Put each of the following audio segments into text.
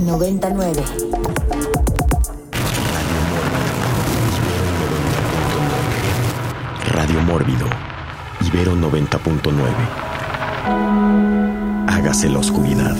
99. Radio Mórbido, Ibero 90.9. Hágase la oscuridad.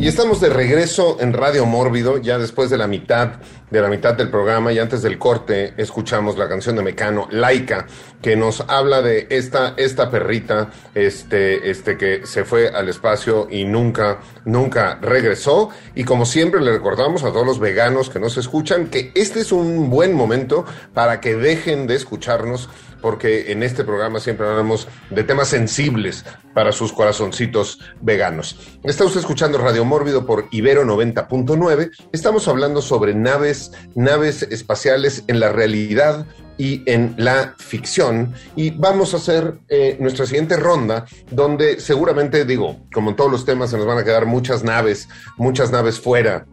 Y estamos de regreso en Radio Mórbido, ya después de la mitad de la mitad del programa y antes del corte escuchamos la canción de Mecano, Laika, que nos habla de esta, esta perrita, este, este que se fue al espacio y nunca, nunca regresó. Y como siempre le recordamos a todos los veganos que nos escuchan que este es un buen momento para que dejen de escucharnos porque en este programa siempre hablamos de temas sensibles para sus corazoncitos veganos. Está usted escuchando Radio Mórbido por Ibero 90.9. Estamos hablando sobre naves, naves espaciales en la realidad y en la ficción. Y vamos a hacer eh, nuestra siguiente ronda, donde seguramente, digo, como en todos los temas, se nos van a quedar muchas naves, muchas naves fuera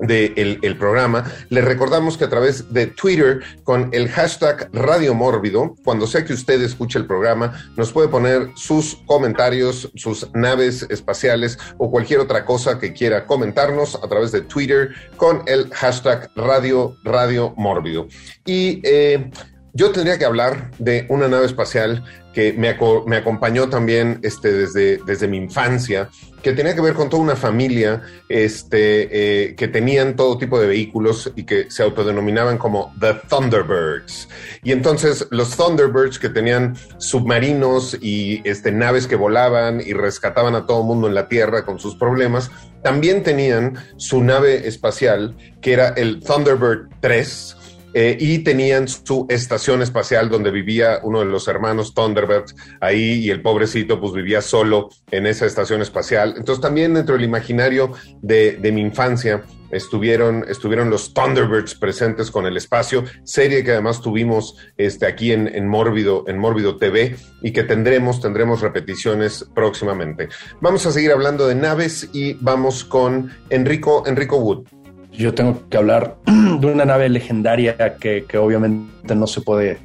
del el programa. Les recordamos que a través de Twitter con el hashtag Radio Mórbido, cuando sea que usted escuche el programa, nos puede poner sus comentarios, sus naves espaciales o cualquier otra cosa que quiera comentarnos a través de Twitter con el hashtag Radio Radio Mórbido. Y eh, yo tendría que hablar de una nave espacial que me, acompañó también este, desde, desde mi infancia, que tenía que ver con toda una familia este, eh, que tenían todo tipo de vehículos y que se autodenominaban como The Thunderbirds. Y entonces los Thunderbirds que tenían submarinos y este, naves que volaban y rescataban a todo el mundo en la Tierra con sus problemas, también tenían su nave espacial que era el Thunderbird 3 eh, y tenían su estación espacial donde vivía uno de los hermanos Thunderbird ahí y el pobrecito pues vivía solo en esa estación espacial. Entonces también dentro del imaginario de, mi infancia estuvieron, estuvieron los Thunderbirds presentes con el espacio, serie que además tuvimos este, aquí en, en Mórbido, en Mórbido TV y que tendremos, tendremos repeticiones próximamente. Vamos a seguir hablando de naves y vamos con Enrico, Enrico Wood yo tengo que hablar de una nave legendaria que, que obviamente no se puede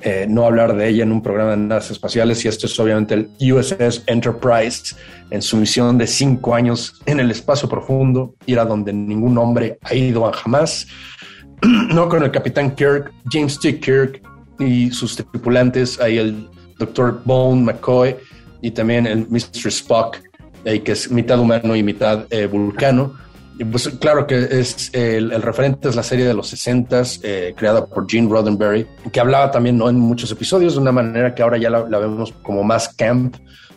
eh, no hablar de ella en un programa de naves espaciales y esto es obviamente el USS Enterprise en su misión de cinco años en el espacio profundo, ir a donde ningún hombre ha ido jamás, no con el capitán Kirk, James T. Kirk y sus tripulantes, ahí el Dr. Bone McCoy y también el Mr. Spock, ahí que es mitad humano y mitad eh, vulcano pues claro que es el, referente es la serie de los 60 eh, creada por Gene Roddenberry, que hablaba también ¿no? en muchos episodios de una manera que ahora ya la, vemos como más camp,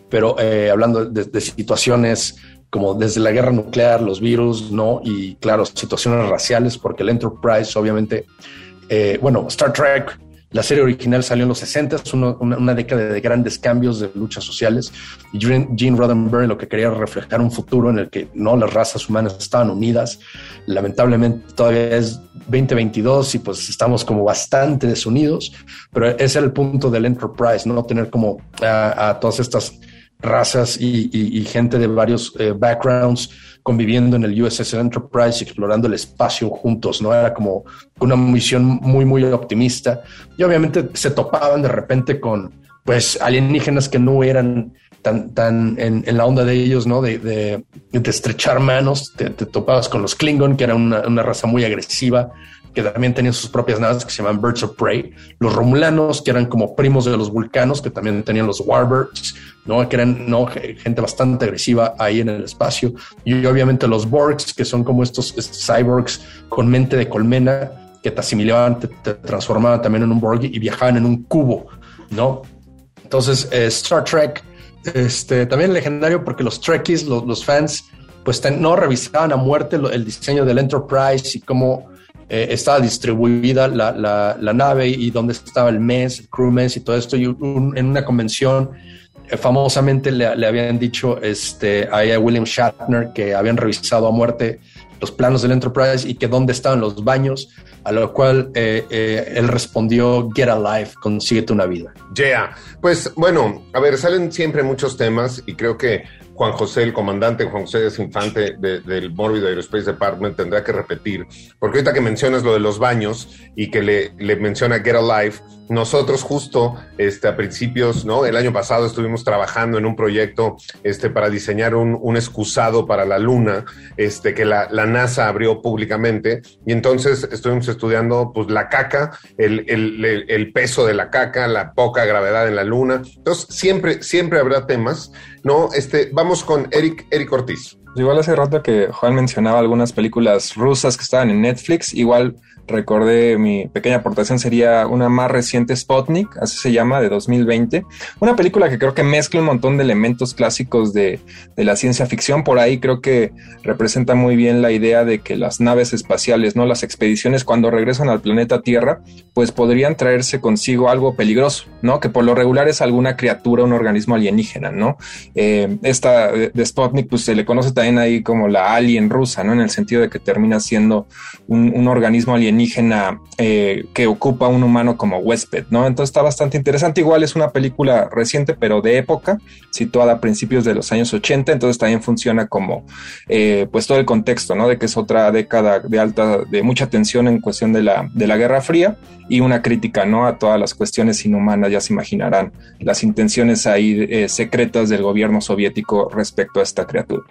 pero eh, hablando de, situaciones como desde la guerra nuclear, los virus, ¿no? Y claro, situaciones raciales, porque el Enterprise obviamente, eh, bueno, Star Trek la serie original salió en los 60, es una, década de grandes cambios de luchas sociales. Gene Roddenberry lo que quería reflejar un futuro en el que no las razas humanas estaban unidas. Lamentablemente todavía es 2022 y pues estamos como bastante desunidos, pero ese era el punto del Enterprise, no tener como a, todas estas razas y, gente de varios eh, backgrounds conviviendo en el USS Enterprise y explorando el espacio juntos, ¿no? Era como una misión muy, muy optimista. Y obviamente se topaban de repente con, pues, alienígenas que no eran tan, tan en, la onda de ellos, ¿no? De, de, estrechar manos. Te, topabas con los Klingon, que era una, una raza muy agresiva, que también tenían sus propias naves que se llaman Birds of Prey, los Romulanos, que eran como primos de los Vulcanos, que también tenían los Warbirds, ¿no? que eran ¿no? gente bastante agresiva ahí en el espacio, y obviamente los Borgs, que son como estos, cyborgs con mente de colmena, que te asimilaban, te, transformaban también en un Borg y viajaban en un cubo, ¿no? Entonces, eh, Star Trek, este, también legendario porque los Trekkies, los, fans, pues no revisaban a muerte el diseño del Enterprise y cómo eh, estaba distribuida la, la, nave y dónde estaba el mes, el crew mes y todo esto. Y en una convención, eh, famosamente le, habían dicho este, a William Shatner que habían revisado a muerte los planos del Enterprise y que dónde estaban los baños, a lo cual eh, él respondió, get a life, consíguete una vida. Yeah, pues bueno, a ver, salen siempre muchos temas y creo que Juan José, el comandante Juan José Desinfante del Mórbido Aerospace Department, tendrá que repetir, porque ahorita que mencionas lo de los baños y que le, le menciona Get Alive, nosotros justo este, a principios, ¿no? El año pasado estuvimos trabajando en un proyecto este, para diseñar un, un excusado para la Luna, este, que la, la, NASA abrió públicamente. Y entonces estuvimos estudiando pues, la caca, el, el, el, peso de la caca, la poca gravedad en la Luna. Entonces, siempre, siempre habrá temas, ¿no? Este, vamos con Eric, Eric Ortiz. Igual hace rato que Juan mencionaba algunas películas rusas que estaban en Netflix, igual recordé mi pequeña aportación sería una más reciente Spotnik, así se llama, de 2020. Una película que creo que mezcla un montón de elementos clásicos de, de, la ciencia ficción. Por ahí creo que representa muy bien la idea de que las naves espaciales, ¿no? Las expediciones cuando regresan al planeta Tierra, pues podrían traerse consigo algo peligroso, ¿no? Que por lo regular es alguna criatura, un organismo alienígena, ¿no? Eh, esta de Spotnik, pues se le conoce también ahí como la alien rusa, ¿no? En el sentido de que termina siendo un, organismo alienígena eh, que ocupa un humano como huésped, ¿no? Entonces está bastante interesante. Igual es una película reciente, pero de época, situada a principios de los años 80, entonces también funciona como, eh, pues todo el contexto, ¿no? De que es otra década de alta, de mucha tensión en cuestión de la, de la Guerra Fría y una crítica, ¿no? A todas las cuestiones inhumanas, ya se imaginarán las intenciones ahí eh, secretas del gobierno soviético respecto a esta criatura.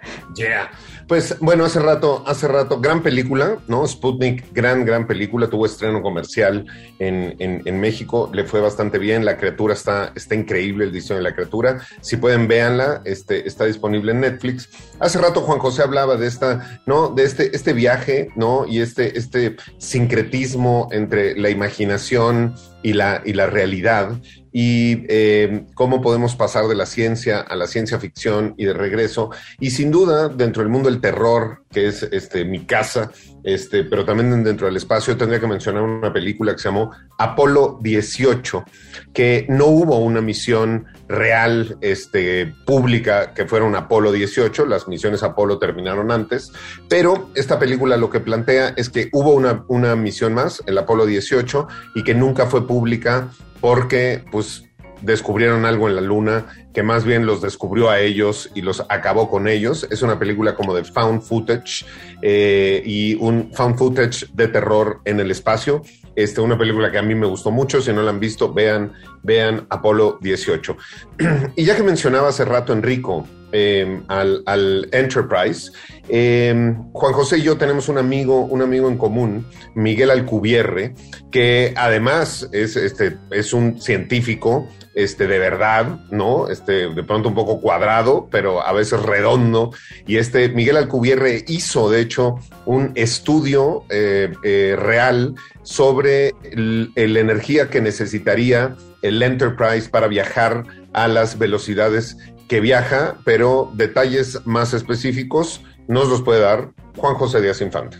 Pues bueno, hace rato, hace rato, gran película, ¿no? Sputnik, gran, gran película, tuvo estreno comercial en, en, en, México, le fue bastante bien, la criatura está, está increíble, el diseño de la criatura, si pueden véanla, este, está disponible en Netflix. Hace rato Juan José hablaba de esta, ¿no? De este, este viaje, ¿no? Y este, este sincretismo entre la imaginación y la, y la realidad y eh, cómo podemos pasar de la ciencia a la ciencia ficción y de regreso. Y sin duda, dentro del mundo del terror, que es este, mi casa, este, pero también dentro del espacio, tendría que mencionar una película que se llamó Apolo 18, que no hubo una misión real este, pública que fuera Apolo 18, las misiones Apolo terminaron antes, pero esta película lo que plantea es que hubo una, una misión más, el Apolo 18, y que nunca fue pública porque pues descubrieron algo en la luna que más bien los descubrió a ellos y los acabó con ellos. Es una película como de found footage eh, y un found footage de terror en el espacio. Este, una película que a mí me gustó mucho. Si no la han visto, vean, vean Apolo 18. y ya que mencionaba hace rato Enrico eh, al, al, Enterprise, eh, Juan José y yo tenemos un amigo, un amigo en común, Miguel Alcubierre, que además es, este, es un científico este, de verdad, ¿no? Este, de pronto un poco cuadrado, pero a veces redondo. Y este Miguel Alcubierre hizo, de hecho, un estudio eh, eh, real sobre la energía que necesitaría el Enterprise para viajar a las velocidades que viaja, pero detalles más específicos nos los puede dar Juan José Díaz Infante.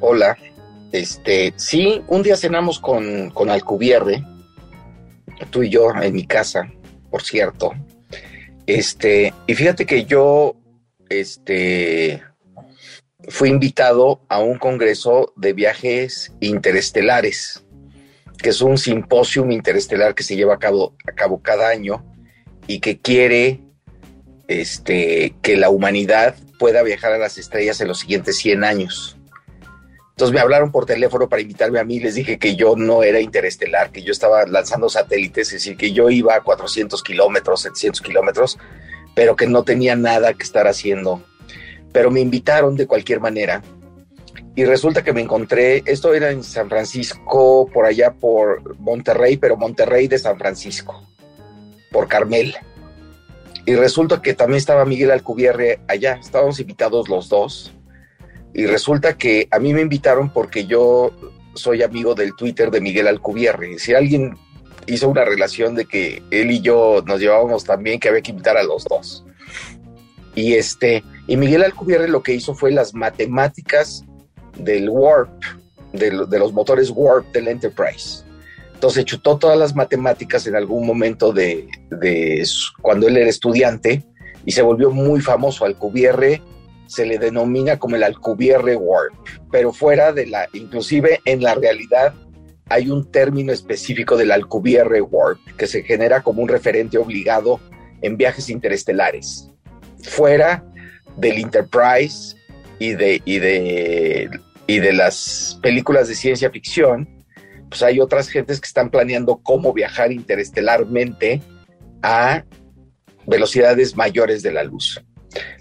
Hola, este, sí, un día cenamos con, con Alcubierre, tú y yo en mi casa, por cierto. Este, y fíjate que yo, este, fui invitado a un congreso de viajes interestelares, que es un simposium interestelar que se lleva a cabo, a cabo cada año y que quiere este, que la humanidad pueda viajar a las estrellas en los siguientes 100 años. Entonces me hablaron por teléfono para invitarme a mí, les dije que yo no era interestelar, que yo estaba lanzando satélites, es decir, que yo iba a 400 kilómetros, 700 kilómetros, pero que no tenía nada que estar haciendo. Pero me invitaron de cualquier manera. Y resulta que me encontré, esto era en San Francisco, por allá por Monterrey, pero Monterrey de San Francisco, por Carmel. Y resulta que también estaba Miguel Alcubierre allá, estábamos invitados los dos y resulta que a mí me invitaron porque yo soy amigo del Twitter de Miguel Alcubierre. Si alguien hizo una relación de que él y yo nos llevábamos también, que había que invitar a los dos. Y este, y Miguel Alcubierre lo que hizo fue las matemáticas del Warp, de, de los motores Warp del Enterprise. Entonces chutó todas las matemáticas en algún momento de, cuando él era estudiante y se volvió muy famoso. Alcubierre se le denomina como el Alcubierre Warp, pero fuera de la, inclusive en la realidad hay un término específico del Alcubierre Warp que se genera como un referente obligado en viajes interestelares, fuera del Enterprise y de, y de, y de las películas de ciencia ficción. Pues hay otras gentes que están planeando cómo viajar interestelarmente a velocidades mayores de la luz.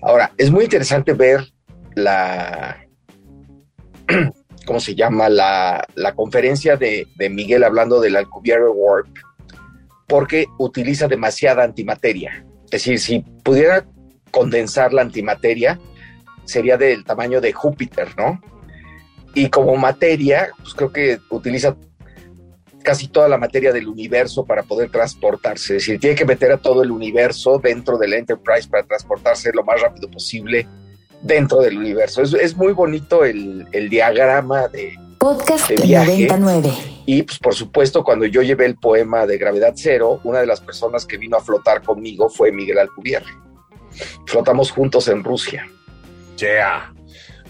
Ahora, es muy interesante ver la, ¿cómo se llama? La, conferencia de, Miguel hablando del Alcubierre Warp, porque utiliza demasiada antimateria. Es decir, si pudiera condensar la antimateria, sería del tamaño de Júpiter, ¿no? Y como materia, pues creo que utiliza casi toda la materia del universo para poder transportarse. Es decir, tiene que meter a todo el universo dentro del Enterprise para transportarse lo más rápido posible dentro del universo. Es, muy bonito el, diagrama de, Podcast 99. Y pues por supuesto, cuando yo llevé el poema de Gravedad Cero, una de las personas que vino a flotar conmigo fue Miguel Alcubierre. Flotamos juntos en Rusia. Yeah.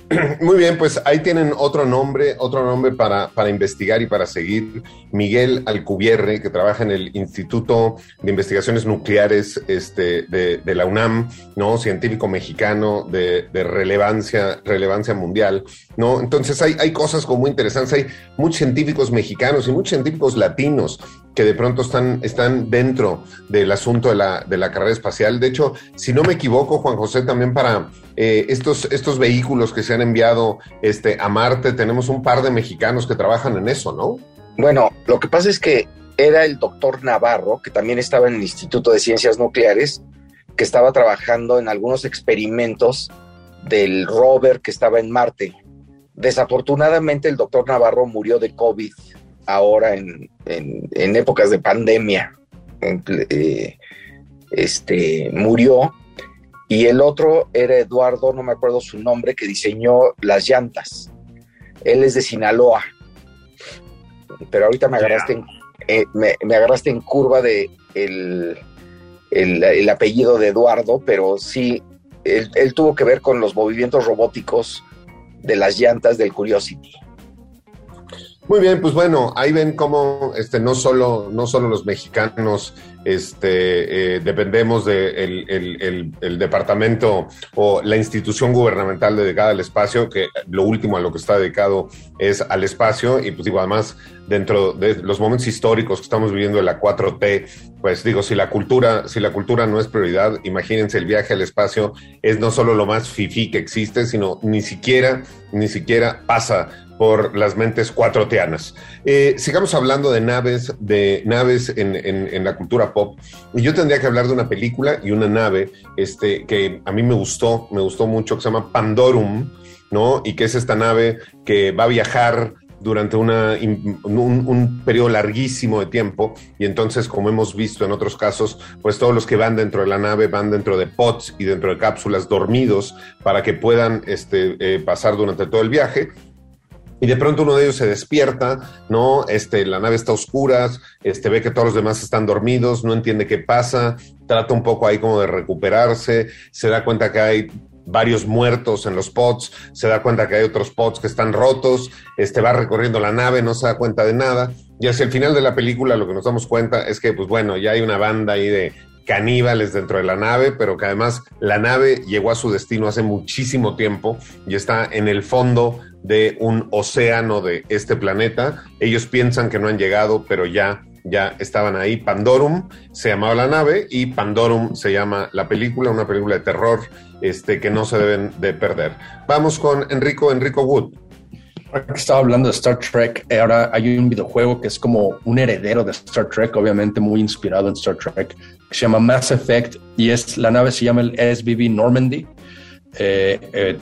Muy bien, pues ahí tienen otro nombre, otro nombre para, para, investigar y para seguir. Miguel Alcubierre, que trabaja en el Instituto de Investigaciones Nucleares este, de, la UNAM, ¿no? Científico mexicano de, relevancia, relevancia mundial, ¿no? Entonces hay, hay cosas como muy interesantes. Hay muchos científicos mexicanos y muchos científicos latinos que de pronto están, están dentro del asunto de la, de la carrera espacial. De hecho, si no me equivoco, Juan José, también para eh, estos, estos vehículos que se han enviado este, a Marte, tenemos un par de mexicanos que trabajan en eso, ¿no? Bueno, lo que pasa es que era el doctor Navarro, que también estaba en el Instituto de Ciencias Nucleares, que estaba trabajando en algunos experimentos del rover que estaba en Marte. Desafortunadamente el doctor Navarro murió de COVID ahora en, épocas de pandemia. Eh, este, murió. Y el otro era Eduardo, no me acuerdo su nombre, que diseñó las llantas. Él es de Sinaloa. Pero ahorita me agarraste, en, eh, me, agarraste en curva de el, el, apellido de Eduardo, pero sí, él, él tuvo que ver con los movimientos robóticos de las llantas del Curiosity. Muy bien, pues bueno, ahí ven cómo este, no, solo, no solo los mexicanos este, eh, dependemos del de el, departamento o la institución gubernamental dedicada al espacio, que lo último a lo que está dedicado es al espacio, y pues digo, además, dentro de los momentos históricos que estamos viviendo de la 4T, pues digo, si la cultura, si la cultura no es prioridad, imagínense el viaje al espacio es no solo lo más fifí que existe, sino ni siquiera, ni siquiera pasa por las mentes cuatroteanas. Eh, sigamos hablando de naves, de naves en, en, la cultura pop. Y yo tendría que hablar de una película y una nave este, que a mí me gustó, me gustó mucho, que se llama Pandorum, ¿no? Y que es esta nave que va a viajar durante una, un, un, periodo larguísimo de tiempo y entonces como hemos visto en otros casos, pues todos los que van dentro de la nave van dentro de pods y dentro de cápsulas dormidos para que puedan este, eh, pasar durante todo el viaje y de pronto uno de ellos se despierta, ¿no? Este, la nave está oscura, este, ve que todos los demás están dormidos, no entiende qué pasa, trata un poco ahí como de recuperarse, se da cuenta que hay varios muertos en los pods, se da cuenta que hay otros pods que están rotos, este, va recorriendo la nave, no se da cuenta de nada, y hacia el final de la película lo que nos damos cuenta es que, pues bueno, ya hay una banda ahí de caníbales dentro de la nave, pero que además la nave llegó a su destino hace muchísimo tiempo y está en el fondo de un océano de este planeta. Ellos piensan que no han llegado, pero ya ya estaban ahí. Pandorum se llamaba la nave y Pandorum se llama la película, una película de terror este, que no se deben de perder. Vamos con Enrico, Enrico Wood. Estaba hablando de Star Trek, eh, ahora hay un videojuego que es como un heredero de Star Trek, obviamente muy inspirado en Star Trek, que se llama Mass Effect y es la nave se llama el SBB Normandy. Eh, eh,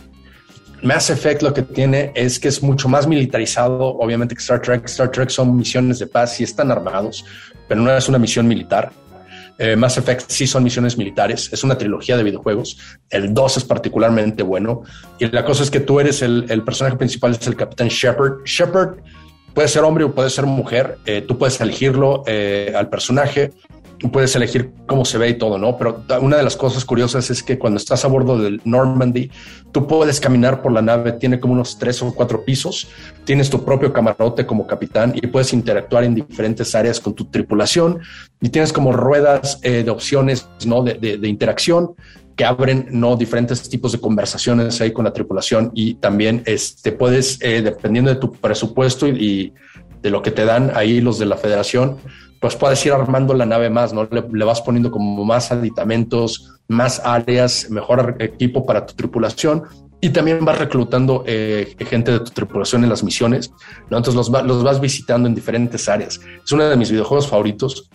Mass Effect lo que tiene es que es mucho más militarizado, obviamente que Star Trek. Star Trek son misiones de paz y están armados, pero no es una misión militar. Eh, Mass Effect sí son misiones militares, es una trilogía de videojuegos. El 2 es particularmente bueno. Y la cosa es que tú eres el, personaje principal, es el capitán Shepard. Shepard puede ser hombre o puede ser mujer. Eh, tú puedes elegirlo eh, al personaje puedes elegir cómo se ve y todo, ¿no? Pero una de las cosas curiosas es que cuando estás a bordo del Normandy, tú puedes caminar por la nave, tiene como unos tres o cuatro pisos, tienes tu propio camarote como capitán y puedes interactuar en diferentes áreas con tu tripulación y tienes como ruedas eh, de opciones, ¿no? De, interacción que abren no diferentes tipos de conversaciones ahí con la tripulación y también este puedes eh, dependiendo de tu presupuesto y de lo que te dan ahí los de la federación, pues puedes ir armando la nave más, ¿no? Le, vas poniendo como más aditamentos, más áreas, mejor equipo para tu tripulación y también vas reclutando eh, gente de tu tripulación en las misiones, ¿no? Entonces los, los vas visitando en diferentes áreas. Es uno de mis videojuegos favoritos.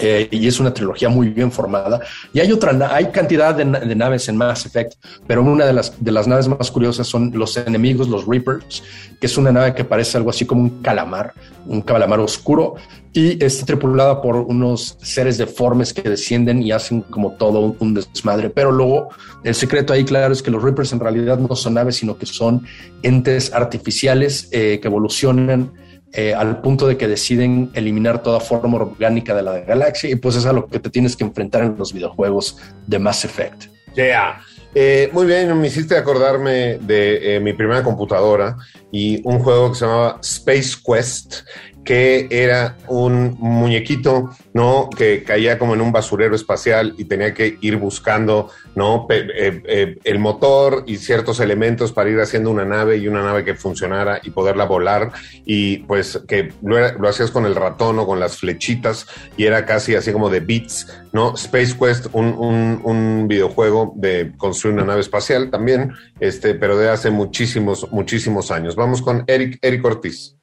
Eh, y es una trilogía muy bien formada. Y hay otra, hay cantidad de, naves en Mass Effect, pero una de las, de las naves más curiosas son los enemigos, los Reapers, que es una nave que parece algo así como un calamar, un calamar oscuro, y está tripulada por unos seres deformes que descienden y hacen como todo un, desmadre. Pero luego el secreto ahí, claro, es que los Reapers en realidad no son naves, sino que son entes artificiales eh, que evolucionan eh, al punto de que deciden eliminar toda forma orgánica de la galaxia y pues es a lo que te tienes que enfrentar en los videojuegos de Mass Effect. Yeah. Eh, muy bien, me hiciste acordarme de mi primera computadora y un juego que se llamaba Space Quest, que era un muñequito, ¿no? Que caía como en un basurero espacial y tenía que ir buscando, ¿no? Eh, eh, el motor y ciertos elementos para ir haciendo una nave y una nave que funcionara y poderla volar. Y pues que lo, hacías con el ratón o con las flechitas y era casi así como de bits, ¿no? Space Quest, un, un videojuego de construir una nave espacial también, este, pero de hace muchísimos, muchísimos años. Vamos con Eric, Eric Ortiz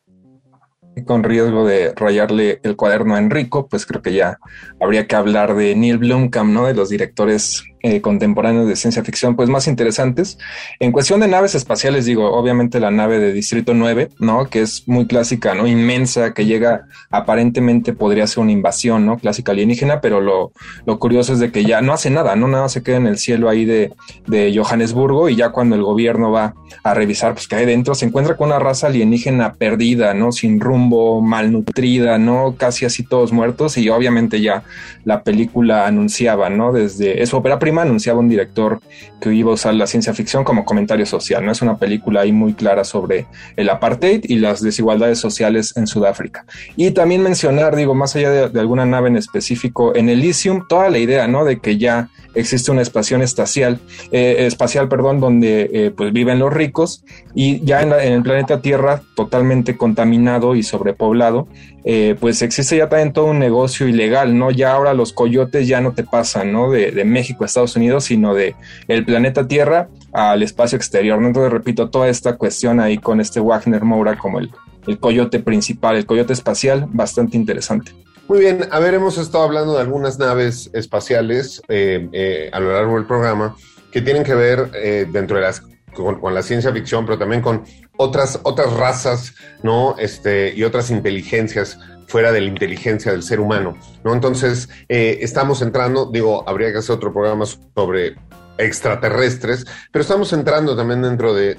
con riesgo de rayarle el cuaderno a Enrico, pues creo que ya habría que hablar de Neil Blomkamp, ¿no? De los directores eh, contemporáneos de ciencia ficción, pues más interesantes. En cuestión de naves espaciales, digo, obviamente la nave de Distrito 9, ¿no? Que es muy clásica, ¿no? Inmensa, que llega, aparentemente podría ser una invasión, ¿no? Clásica alienígena, pero lo, lo curioso es de que ya no hace nada, ¿no? Nada se queda en el cielo ahí de, de Johannesburgo y ya cuando el gobierno va a revisar, pues que hay dentro, se encuentra con una raza alienígena perdida, ¿no? Sin rumbo, malnutrida, ¿no? Casi así todos muertos y obviamente ya la película anunciaba, ¿no? Desde, es ópera prima anunciaba un director que iba a usar la ciencia ficción como comentario social. No es una película ahí muy clara sobre el apartheid y las desigualdades sociales en Sudáfrica. Y también mencionar, digo, más allá de, alguna nave en específico, en Elysium, toda la idea, ¿no? De que ya existe una estación espacial, eh, espacial, perdón, donde eh, pues viven los ricos y ya en, el planeta Tierra totalmente contaminado y sobrepoblado, eh, pues existe ya también todo un negocio ilegal, ¿no? Ya ahora los coyotes ya no te pasan, ¿no? De, México a Estados Unidos, sino de el planeta Tierra al espacio exterior, ¿no? Entonces, repito, toda esta cuestión ahí con este Wagner Moura como el, el coyote principal, el coyote espacial, bastante interesante. Muy bien, a ver, hemos estado hablando de algunas naves espaciales eh, eh, a lo largo del programa que tienen que ver dentro de las con, la ciencia ficción, pero también con otras, otras razas, ¿no? Este, y otras inteligencias fuera de la inteligencia del ser humano, ¿no? Entonces, eh, estamos entrando, digo, habría que hacer otro programa sobre extraterrestres, pero estamos entrando también dentro de,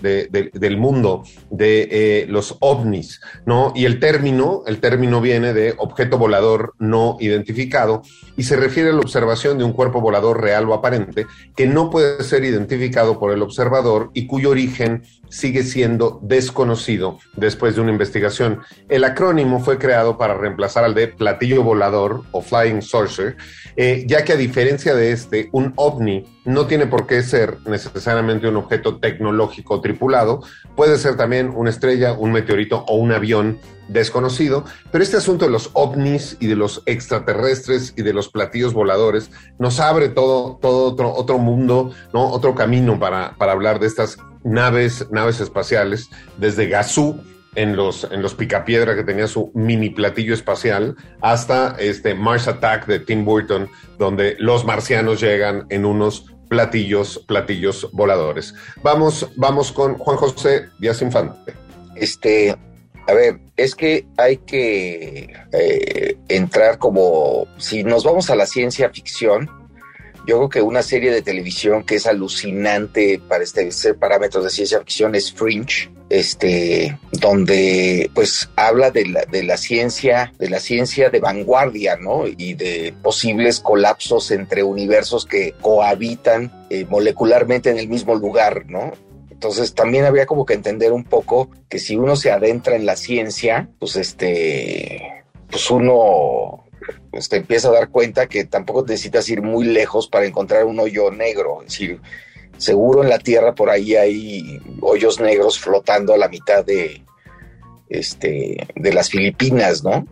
del mundo de eh, los ovnis, ¿no? Y el término, el término viene de objeto volador no identificado y se refiere a la observación de un cuerpo volador real o aparente que no puede ser identificado por el observador y cuyo origen sigue siendo desconocido después de una investigación. El acrónimo fue creado para reemplazar al de platillo volador o flying saucer, eh, ya que a diferencia de este, un ovni no tiene por qué ser necesariamente un objeto tecnológico tripulado, puede ser también una estrella, un meteorito o un avión desconocido, pero este asunto de los ovnis y de los extraterrestres y de los platillos voladores nos abre todo, todo otro, mundo, ¿no? otro camino para, para hablar de estas naves, naves espaciales, desde Gazú, en los, en los Picapiedra, que tenía su mini platillo espacial, hasta este Mars Attack de Tim Burton, donde los marcianos llegan en unos platillos, platillos voladores. Vamos, vamos con Juan José Díaz Infante. Este, a ver, es que hay que eh, entrar como, si nos vamos a la ciencia ficción, yo creo que una serie de televisión que es alucinante para establecer parámetros de ciencia ficción es Fringe, este, donde pues habla de la, de la ciencia, de la ciencia de vanguardia, ¿no? Y de posibles colapsos entre universos que cohabitan eh, molecularmente en el mismo lugar, ¿no? Entonces también había como que entender un poco que si uno se adentra en la ciencia, pues este, pues uno pues te empieza a dar cuenta que tampoco necesitas ir muy lejos para encontrar un hoyo negro. Es decir, seguro en la Tierra por ahí hay hoyos negros flotando a la mitad de, este, de las Filipinas, ¿no?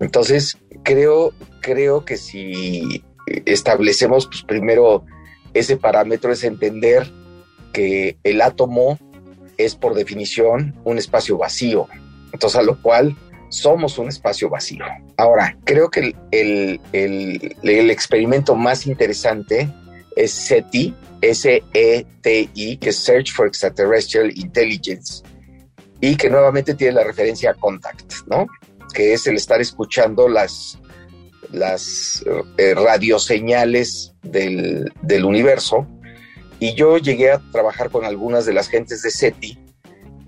Entonces, creo, creo que si establecemos, pues primero ese parámetro es entender que el átomo es por definición un espacio vacío. Entonces, a lo cual somos un espacio vacío. Ahora, creo que el, el, experimento más interesante es SETI, S-E-T-I, que es Search for Extraterrestrial Intelligence, y que nuevamente tiene la referencia a Contact, ¿no? Que es el estar escuchando las, las eh, radioseñales del, del universo. Y yo llegué a trabajar con algunas de las gentes de SETI,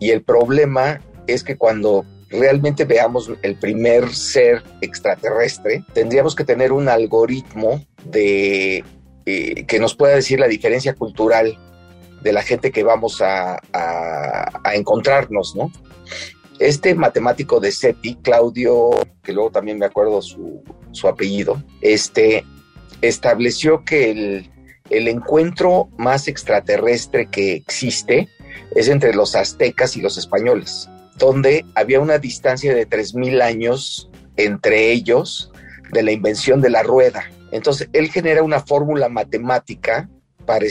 y el problema es que cuando realmente veamos el primer ser extraterrestre, tendríamos que tener un algoritmo de eh, que nos pueda decir la diferencia cultural de la gente que vamos a, encontrarnos, ¿no? Este matemático de SETI, Claudio, que luego también me acuerdo su, apellido, este, estableció que el, el encuentro más extraterrestre que existe es entre los aztecas y los españoles donde había una distancia de 3.000 años entre ellos de la invención de la rueda. Entonces, él genera una fórmula matemática para,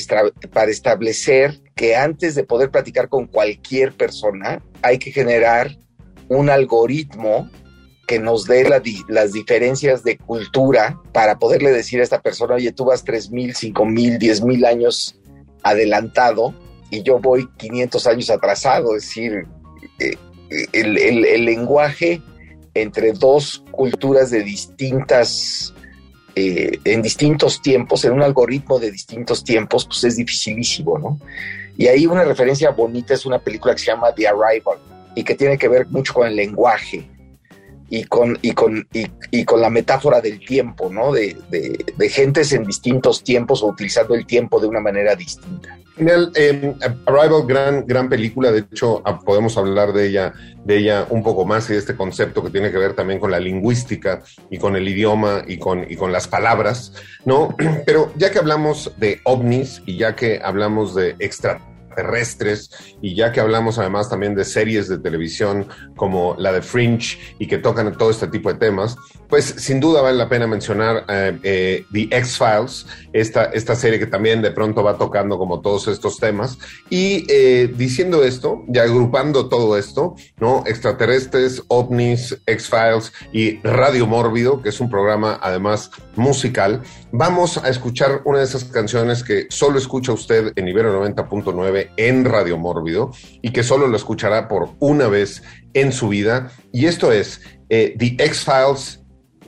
para establecer que antes de poder platicar con cualquier persona, hay que generar un algoritmo que nos dé las diferencias de cultura para poderle decir a esta persona, oye, tú vas 3.000, 5.000, 10.000 años adelantado y yo voy 500 años atrasado. Es decir, eh, el, lenguaje entre dos culturas de distintas, eh, en distintos tiempos, en un algoritmo de distintos tiempos, pues es dificilísimo, ¿no? Y ahí una referencia bonita es una película que se llama The Arrival y que tiene que ver mucho con el lenguaje y con, y con, y, con la metáfora del tiempo, ¿no? De, de, gentes en distintos tiempos o utilizando el tiempo de una manera distinta. Eh, Arrival, gran, gran película, de hecho ah, podemos hablar de ella, de ella un poco más y de este concepto que tiene que ver también con la lingüística y con el idioma y con, y con las palabras, ¿no? Pero ya que hablamos de ovnis y ya que hablamos de extra terrestres y ya que hablamos además también de series de televisión como la de Fringe y que tocan todo este tipo de temas, pues sin duda vale la pena mencionar eh, eh, The X-Files, esta, esta serie que también de pronto va tocando como todos estos temas. Y eh, diciendo esto, ya agrupando todo esto, ¿no? Extraterrestres, ovnis, X-Files y Radio Mórbido, que es un programa además musical, vamos a escuchar una de esas canciones que solo escucha usted en Ibero 90.9 en Radio Mórbido y que solo lo escuchará por una vez en su vida. Y esto es The X-Files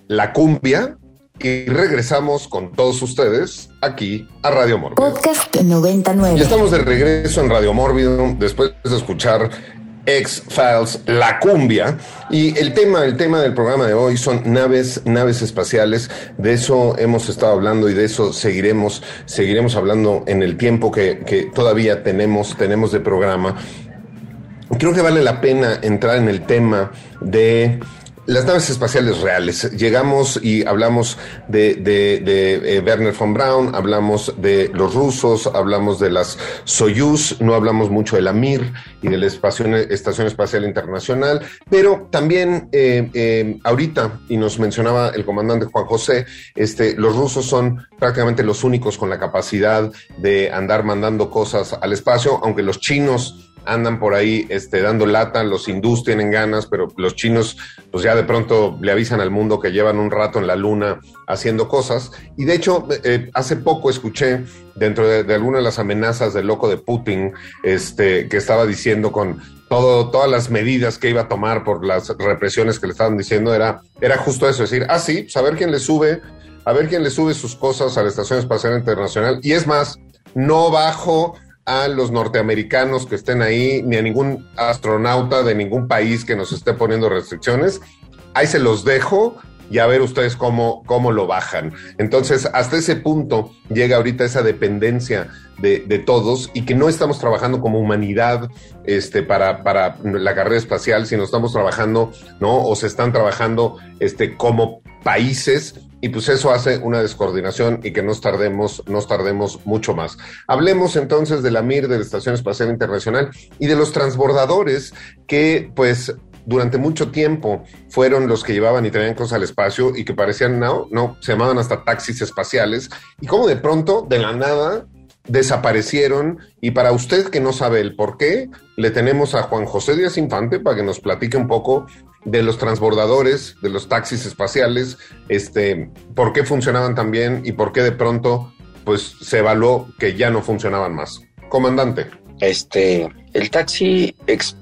la cumbia y regresamos con todos ustedes aquí a Radio Mórbido. Podcast 99. Y estamos de regreso en Radio Mórbido después de escuchar X-Files, la cumbia. Y el tema, el tema del programa de hoy son naves, naves espaciales. De eso hemos estado hablando y de eso seguiremos, seguiremos hablando en el tiempo que, que todavía tenemos, tenemos de programa. Creo que vale la pena entrar en el tema de las naves espaciales reales. Llegamos y hablamos de, eh, Werner von Braun, hablamos de los rusos, hablamos de las Soyuz, no hablamos mucho de la Mir y de la Estación, Espacial Internacional, pero también eh, eh, ahorita, y nos mencionaba el comandante Juan José, este, los rusos son prácticamente los únicos con la capacidad de andar mandando cosas al espacio, aunque los chinos andan por ahí este, dando lata, los hindús tienen ganas, pero los chinos pues ya de pronto le avisan al mundo que llevan un rato en la luna haciendo cosas. Y de hecho, eh, hace poco escuché dentro de, alguna de las amenazas del loco de Putin, este, que estaba diciendo con todo, todas las medidas que iba a tomar por las represiones que le estaban diciendo, era, era justo eso, decir, ah, sí, pues a ver quién le sube, a ver quién le sube sus cosas a la Estación Espacial Internacional. Y es más, no bajo a los norteamericanos que estén ahí, ni a ningún astronauta de ningún país que nos esté poniendo restricciones. Ahí se los dejo y a ver ustedes cómo, cómo lo bajan. Entonces, hasta ese punto llega ahorita esa dependencia de, todos y que no estamos trabajando como humanidad este, para, para la carrera espacial, sino estamos trabajando, ¿no? O se están trabajando este, como países y pues eso hace una descoordinación y que nos tardemos, nos tardemos mucho más. Hablemos entonces de la MIR, de la Estación Espacial Internacional y de los transbordadores que pues durante mucho tiempo fueron los que llevaban y traían cosas al espacio y que parecían, no, no, se llamaban hasta taxis espaciales y como de pronto, de la nada, desaparecieron y para usted que no sabe el por qué, le tenemos a Juan José Díaz Infante para que nos platique un poco de los transbordadores, de los taxis espaciales, este, por qué funcionaban tan bien y por qué de pronto pues se evaluó que ya no funcionaban más. Comandante. Este, el taxi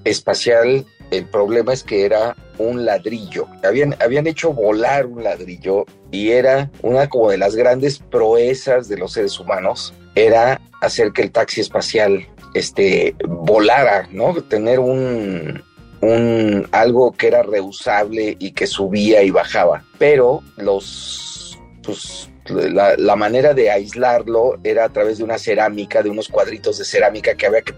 espacial, el problema es que era un ladrillo. Habían, habían hecho volar un ladrillo y era una como de las grandes proezas de los seres humanos, era hacer que el taxi espacial este, volara, ¿no? Tener un, un algo que era reusable y que subía y bajaba. Pero los pues, la, manera de aislarlo era a través de una cerámica, de unos cuadritos de cerámica que había que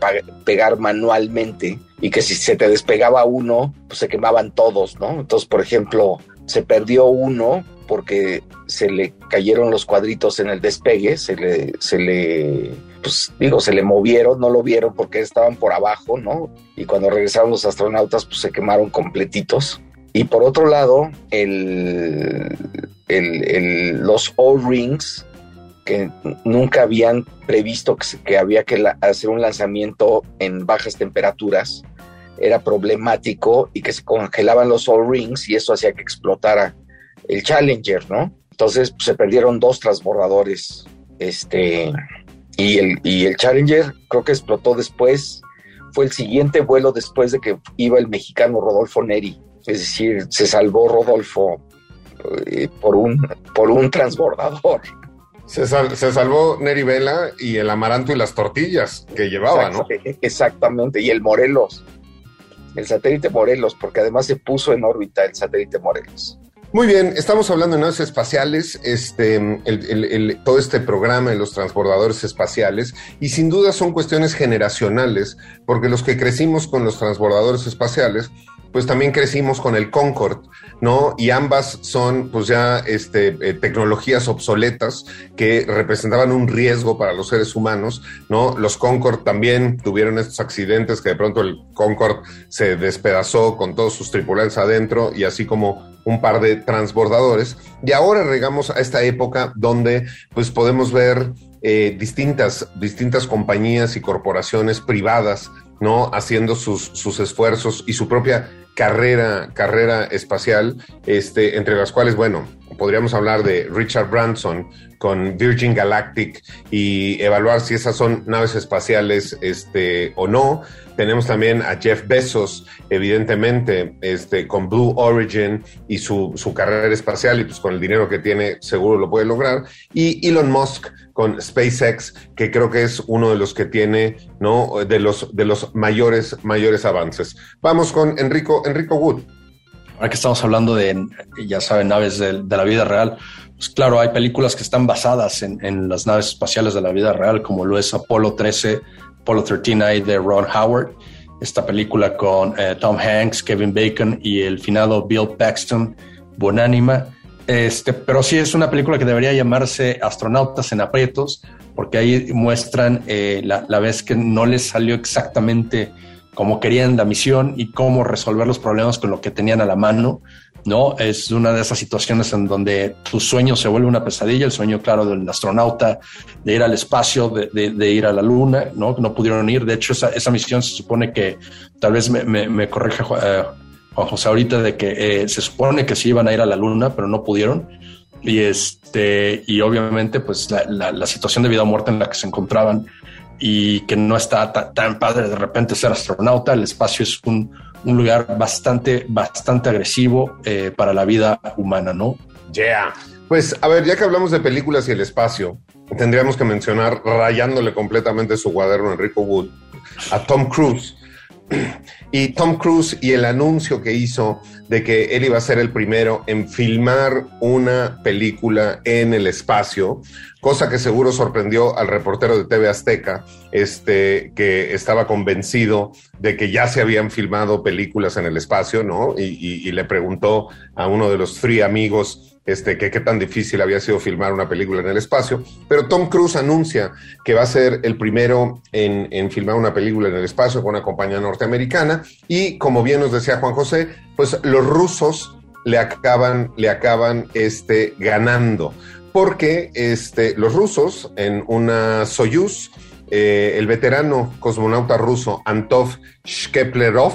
pegar manualmente y que si se te despegaba uno, pues se quemaban todos, ¿no? Entonces, por ejemplo, se perdió uno porque se le cayeron los cuadritos en el despegue, se le, se le, pues digo, se le movieron, no lo vieron porque estaban por abajo, ¿no? Y cuando regresaron los astronautas, pues se quemaron completitos. Y por otro lado, el, los O-rings, que nunca habían previsto que, había que hacer un lanzamiento en bajas temperaturas, era problemático y que se congelaban los O-rings y eso hacía que explotara el Challenger, ¿no? Entonces pues, se perdieron dos transbordadores. Este, y el, y el Challenger creo que explotó después. Fue el siguiente vuelo después de que iba el mexicano Rodolfo Neri. Es decir, se salvó Rodolfo eh, por, un, por un transbordador. Se, se, salvó Neri Vela y el amaranto y las tortillas que llevaba, ¿no? E-, exactamente, y el Morelos, el satélite Morelos, porque además se puso en órbita el satélite Morelos. Muy bien, estamos hablando de naves espaciales, este, todo este programa de los transbordadores espaciales, y sin duda son cuestiones generacionales, porque los que crecimos con los transbordadores espaciales, pues también crecimos con el Concorde, ¿no? Y ambas son pues ya este, eh, tecnologías obsoletas que representaban un riesgo para los seres humanos, ¿no? Los Concorde también tuvieron estos accidentes que de pronto el Concorde se despedazó con todos sus tripulantes adentro y así como un par de transbordadores. Y ahora llegamos a esta época donde pues podemos ver eh, distintas, distintas compañías y corporaciones privadas ¿no? Haciendo sus, sus esfuerzos y su propia carrera, carrera espacial, este, entre las cuales, bueno, podríamos hablar de Richard Branson con Virgin Galactic y evaluar si esas son naves espaciales este, o no. Tenemos también a Jeff Bezos, evidentemente, este, con Blue Origin y su, su carrera espacial y pues con el dinero que tiene seguro lo puede lograr. Y Elon Musk con SpaceX, que creo que es uno de los que tiene, ¿no? De los, de los mayores, mayores avances. Vamos con Enrico, Enrico Wood. Ahora que estamos hablando de, ya saben, naves de, de la vida real, pues claro, hay películas que están basadas en, en, las naves espaciales de la vida real, como lo es Apolo 13 Apollo 13 de Ron Howard, esta película con eh, Tom Hanks, Kevin Bacon y el finado Bill Paxton, Bonánima. Este, pero sí es una película que debería llamarse Astronautas en aprietos, porque ahí muestran eh, la, la, vez que no les salió exactamente como querían la misión y cómo resolver los problemas con lo que tenían a la mano. ¿no? Es una de esas situaciones en donde tu sueño se vuelve una pesadilla, el sueño, claro, del astronauta, de ir al espacio, de, ir a la luna, ¿no? No pudieron ir. De hecho, esa, misión se supone que, tal vez me, me, corrige eh, Juan José ahorita, de que eh, se supone que sí iban a ir a la luna, pero no pudieron. Y este, y obviamente, pues la, la situación de vida o muerte en la que se encontraban y que no está tan padre de repente ser astronauta. El espacio es un, un lugar bastante, bastante agresivo eh, para la vida humana, ¿no? Yeah. Pues a ver, ya que hablamos de películas y el espacio, tendríamos que mencionar, rayándole completamente su cuaderno Enrico Wood, a Tom Cruise. Y Tom Cruise y el anuncio que hizo de que él iba a ser el primero en filmar una película en el espacio, cosa que seguro sorprendió al reportero de TV Azteca, este, que estaba convencido de que ya se habían filmado películas en el espacio, ¿no? Y, y le preguntó a uno de los free amigos este, que qué tan difícil había sido filmar una película en el espacio, pero Tom Cruise anuncia que va a ser el primero en, en filmar una película en el espacio con una compañía norteamericana y como bien nos decía Juan José, pues los rusos le acaban, le acaban este, ganando, porque este, los rusos en una Soyuz, eh, el veterano cosmonauta ruso Antov Shkeplerov,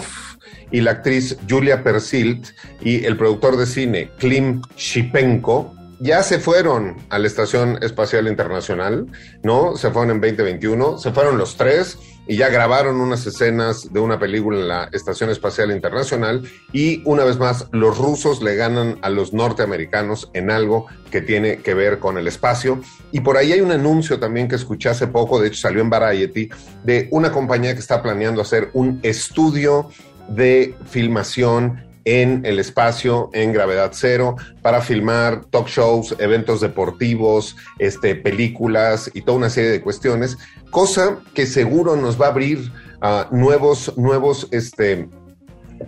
y la actriz Julia Persilt y el productor de cine Klim Shipenko ya se fueron a la Estación Espacial Internacional, ¿no? Se fueron en 2021, se fueron los tres y ya grabaron unas escenas de una película en la Estación Espacial Internacional y una vez más los rusos le ganan a los norteamericanos en algo que tiene que ver con el espacio. Y por ahí hay un anuncio también que escuché hace poco, de hecho salió en Variety, de una compañía que está planeando hacer un estudio de filmación en el espacio, en gravedad cero, para filmar talk shows, eventos deportivos, este, películas y toda una serie de cuestiones, cosa que seguro nos va a abrir a nuevos, nuevos, este,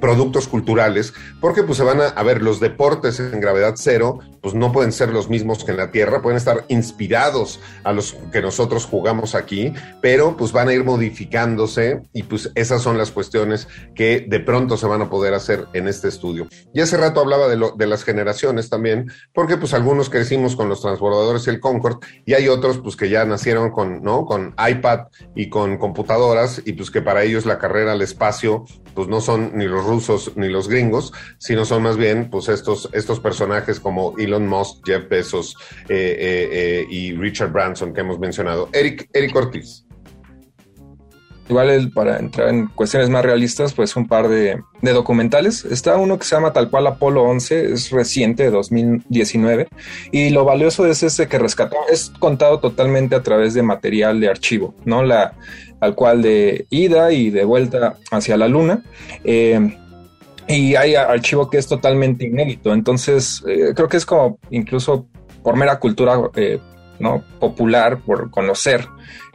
productos culturales, porque pues se van a, ver los deportes en gravedad cero, pues no pueden ser los mismos que en la Tierra, pueden estar inspirados a los que nosotros jugamos aquí, pero pues van a ir modificándose y pues esas son las cuestiones que de pronto se van a poder hacer en este estudio. Y hace rato hablaba de, lo, de las generaciones también, porque pues algunos crecimos con los transbordadores y el Concorde y hay otros pues que ya nacieron con, ¿no? Con iPad y con computadoras y pues que para ellos la carrera al espacio pues no son ni los rusos ni los gringos, sino son más bien pues estos, estos personajes como Elon Musk, Jeff Bezos eh, eh, eh, y Richard Branson que hemos mencionado. Eric, Eric Ortiz. Igual para entrar en cuestiones más realistas, pues un par de, documentales. Está uno que se llama tal cual Apolo 11, es reciente, de 2019, y lo valioso es ese que rescató, es contado totalmente a través de material de archivo, ¿no? La, al cual de ida y de vuelta hacia la luna. Eh, y hay archivo que es totalmente inédito, entonces eh, creo que es como incluso por mera cultura eh, ¿no? popular, por conocer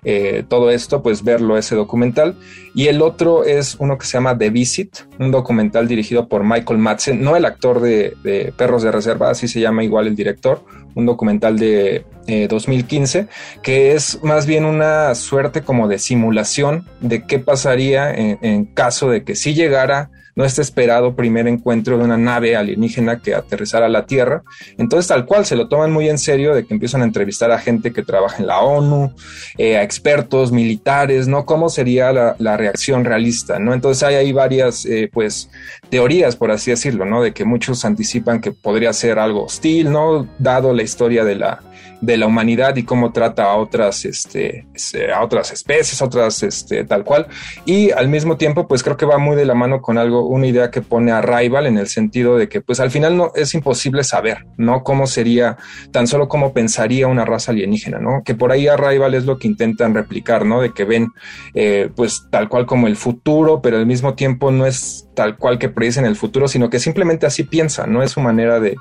eh, todo esto, pues verlo ese documental. Y el otro es uno que se llama The Visit, un documental dirigido por Michael Madsen, no el actor de, de Perros de Reserva, así se llama igual el director, un documental de eh, 2015, que es más bien una suerte como de simulación de qué pasaría en, en caso de que si llegara no este esperado primer encuentro de una nave alienígena que aterrizara a la Tierra. Entonces, tal cual, se lo toman muy en serio de que empiezan a entrevistar a gente que trabaja en la ONU, eh, a expertos militares, ¿no? ¿Cómo sería la, la reacción realista, ¿no? Entonces hay varias, eh, pues, teorías, por así decirlo, ¿no? De que muchos anticipan que podría ser algo hostil, ¿no? Dado la historia de la, de la humanidad y cómo trata a otras, este, a otras especies, otras, este, tal cual. Y al mismo tiempo, pues creo que va muy de la mano con algo, una idea que pone a Rival en el sentido de que, pues al final no es imposible saber, ¿no? Cómo sería, tan solo cómo pensaría una raza alienígena, ¿no? Que por ahí a Rival es lo que intentan replicar, ¿no? De que ven, eh, pues tal cual como el futuro, pero al mismo tiempo no es tal cual que predicen el futuro, sino que simplemente así piensan, no es su manera de,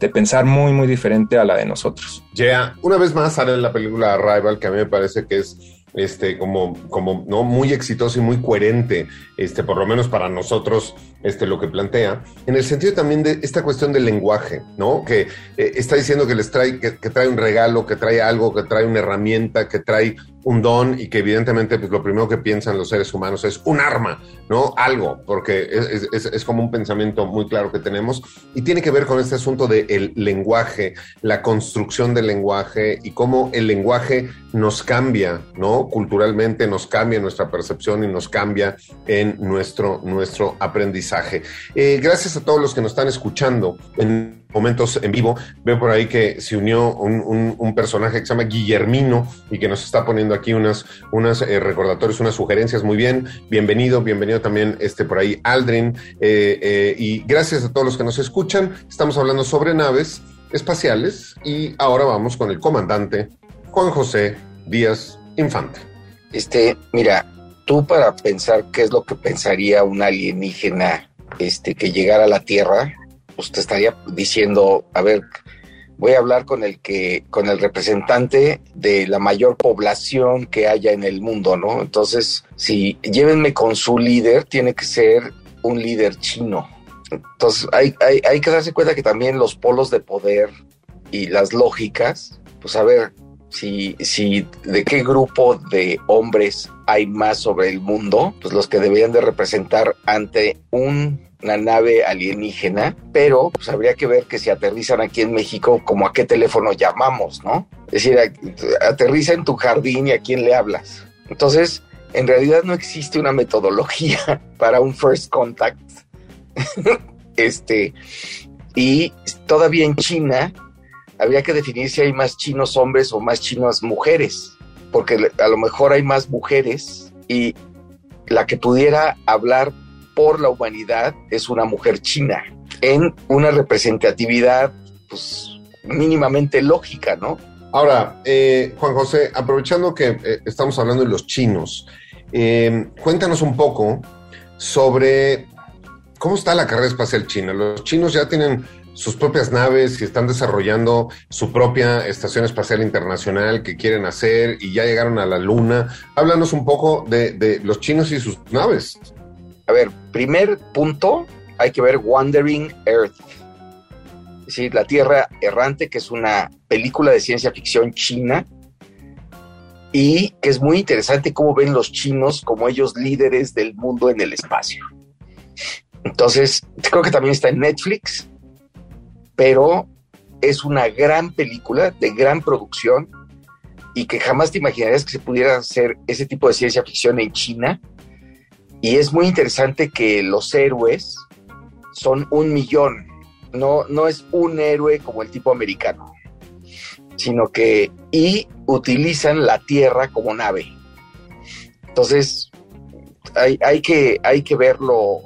de pensar muy, muy diferente a la de nosotros. Una vez más sale la película Arrival, que a mí me parece que es este, como, como, ¿no? Muy exitoso y muy coherente, este, por lo menos para nosotros, este, lo que plantea, en el sentido también de esta cuestión del lenguaje, ¿no? Que eh, está diciendo que les trae, que, trae un regalo, que trae algo, que trae una herramienta, que trae un don y que evidentemente pues lo primero que piensan los seres humanos es un arma, ¿no? Algo, porque es, es, es como un pensamiento muy claro que tenemos y tiene que ver con este asunto del de lenguaje, la construcción del lenguaje y cómo el lenguaje nos cambia, ¿no? Culturalmente nos cambia nuestra percepción y nos cambia en nuestro, nuestro aprendizaje. Eh, gracias a todos los que nos están escuchando momentos en vivo. Veo por ahí que se unió un, un, personaje que se llama Guillermino y que nos está poniendo aquí unas, unas eh, recordatorios, unas sugerencias. Muy bien, bienvenido, bienvenido también este por ahí Aldrin. Eh, eh, y gracias a todos los que nos escuchan. Estamos hablando sobre naves espaciales y ahora vamos con el comandante Juan José Díaz Infante. Este, mira, tú para pensar qué es lo que pensaría un alienígena este, que llegara a la Tierra, pues te estaría diciendo, a ver, voy a hablar con el que, con el representante de la mayor población que haya en el mundo, ¿no? Entonces, si llévenme con su líder, tiene que ser un líder chino. Entonces, hay, hay, hay que darse cuenta que también los polos de poder y las lógicas, pues a ver si, si de qué grupo de hombres hay más sobre el mundo, pues los que deberían de representar ante una nave alienígena, pero pues habría que ver que si aterrizan aquí en México, como a qué teléfono llamamos, ¿no? Es decir, aterriza en tu jardín y a quién le hablas. Entonces, en realidad no existe una metodología para un first contact. este, y todavía en China habría que definir si hay más chinos hombres o más chinas mujeres, porque a lo mejor hay más mujeres y la que pudiera hablar por la humanidad es una mujer china, en una representatividad pues mínimamente lógica, ¿no? Ahora, eh, Juan José, aprovechando que eh, estamos hablando de los chinos, eh, cuéntanos un poco sobre cómo está la carrera espacial china. Los chinos ya tienen sus propias naves y están desarrollando su propia estación espacial internacional que quieren hacer y ya llegaron a la luna. Háblanos un poco de, los chinos y sus naves. A ver, primer punto, hay que ver Wandering Earth. Es La Tierra Errante, que es una película de ciencia ficción china y que es muy interesante cómo ven los chinos como ellos líderes del mundo en el espacio. Entonces, creo que también está en Netflix pero es una gran película de gran producción y que jamás te imaginarías que se pudiera hacer ese tipo de ciencia ficción en China. Y es muy interesante que los héroes son un millón, no, no es un héroe como el tipo americano, sino que y utilizan la tierra como nave. Entonces, hay, hay, que, hay que verlo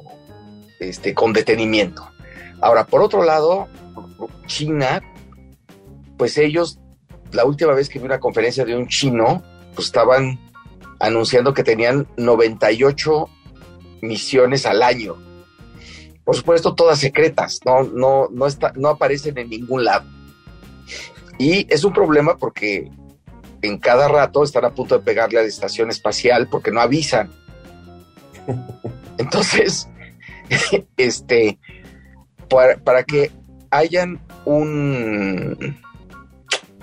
este, con detenimiento. Ahora, por otro lado, China, pues ellos, la última vez que vi una conferencia de un chino, pues estaban anunciando que tenían 98 misiones al año. Por supuesto, todas secretas, no, no, no, está, no aparecen en ningún lado. Y es un problema porque en cada rato están a punto de pegarle a la estación espacial porque no avisan. Entonces, este, para, para que hayan un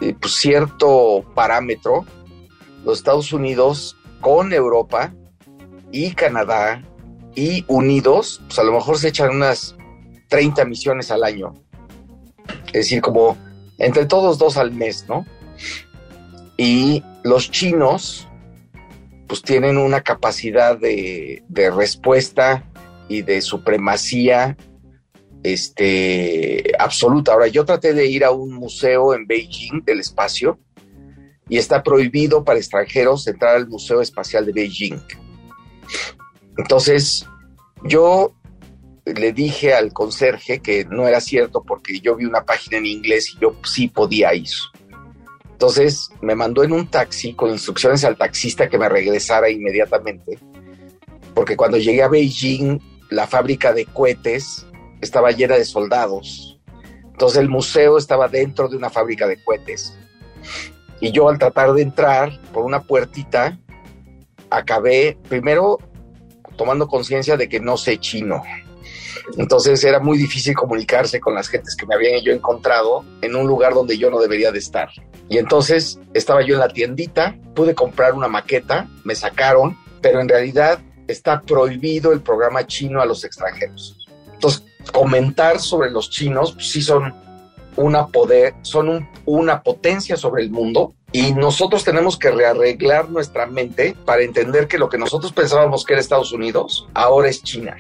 eh, pues, cierto parámetro, los Estados Unidos con Europa y Canadá y unidos, pues a lo mejor se echan unas 30 misiones al año. Es decir, como entre todos dos al mes, ¿no? Y los chinos, pues tienen una capacidad de, de respuesta y de supremacía este, absoluta. Ahora, yo traté de ir a un museo en Beijing del espacio y está prohibido para extranjeros entrar al Museo Espacial de Beijing. Entonces, yo le dije al conserje que no era cierto porque yo vi una página en inglés y yo sí podía ir. Entonces me mandó en un taxi con instrucciones al taxista que me regresara inmediatamente, porque cuando llegué a Beijing, la fábrica de cohetes estaba llena de soldados. Entonces el museo estaba dentro de una fábrica de cohetes. Y yo al tratar de entrar por una puertita, acabé primero tomando conciencia de que no sé chino. Entonces era muy difícil comunicarse con las gentes que me habían yo encontrado en un lugar donde yo no debería de estar. Y entonces estaba yo en la tiendita, pude comprar una maqueta, me sacaron, pero en realidad está prohibido el programa chino a los extranjeros. Entonces comentar sobre los chinos, pues sí son una poder, son una potencia sobre el mundo y nosotros tenemos que rearreglar nuestra mente para entender que lo que nosotros pensábamos que era Estados Unidos ahora es China.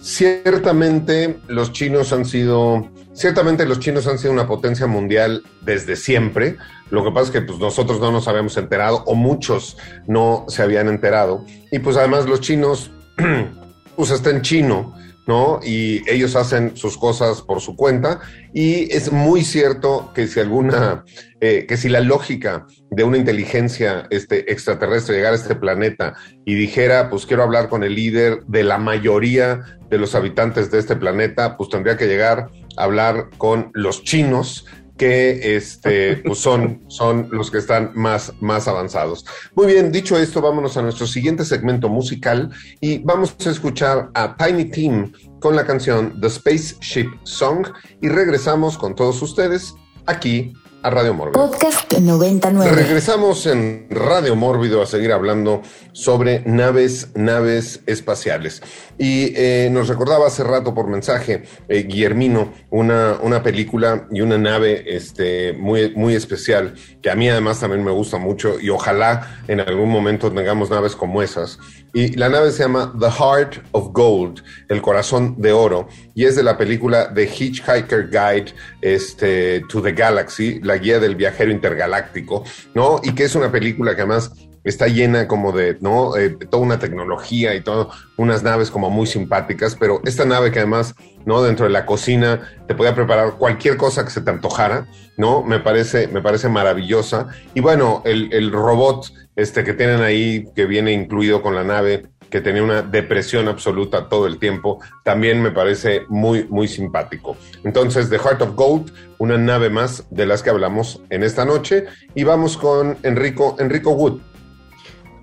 Ciertamente los chinos han sido, ciertamente los chinos han sido una potencia mundial desde siempre. Lo que pasa es que pues, nosotros no nos habíamos enterado o muchos no se habían enterado. Y pues además los chinos, pues está en chino ¿no? Y ellos hacen sus cosas por su cuenta. Y es muy cierto que si alguna, eh, que si la lógica de una inteligencia este, extraterrestre llegara a este planeta y dijera, pues quiero hablar con el líder de la mayoría de los habitantes de este planeta, pues tendría que llegar a hablar con los chinos que este, pues son, son los que están más, más avanzados. Muy bien, dicho esto, vámonos a nuestro siguiente segmento musical y vamos a escuchar a Tiny Team con la canción The Spaceship Song y regresamos con todos ustedes aquí a Radio Mórbido. Podcast 99. Regresamos en Radio Mórbido a seguir hablando sobre naves, naves espaciales. Y eh, nos recordaba hace rato por mensaje eh, Guillermino una, una película y una nave este, muy, muy especial que a mí además también me gusta mucho y ojalá en algún momento tengamos naves como esas. Y la nave se llama The Heart of Gold, el corazón de oro, y es de la película The Hitchhiker Guide este, to the Galaxy, la guía del viajero intergaláctico, ¿no? Y que es una película que además está llena como de, ¿no? Eh, toda una tecnología y todo, unas naves como muy simpáticas, pero esta nave que además, ¿no? Dentro de la cocina te podía preparar cualquier cosa que se te antojara, ¿no? Me parece, me parece maravillosa. Y bueno, el, robot este que tienen ahí, que viene incluido con la nave, que tenía una depresión absoluta todo el tiempo, también me parece muy, muy simpático. Entonces, The Heart of Gold, una nave más de las que hablamos en esta noche, y vamos con Enrico, Enrico Wood.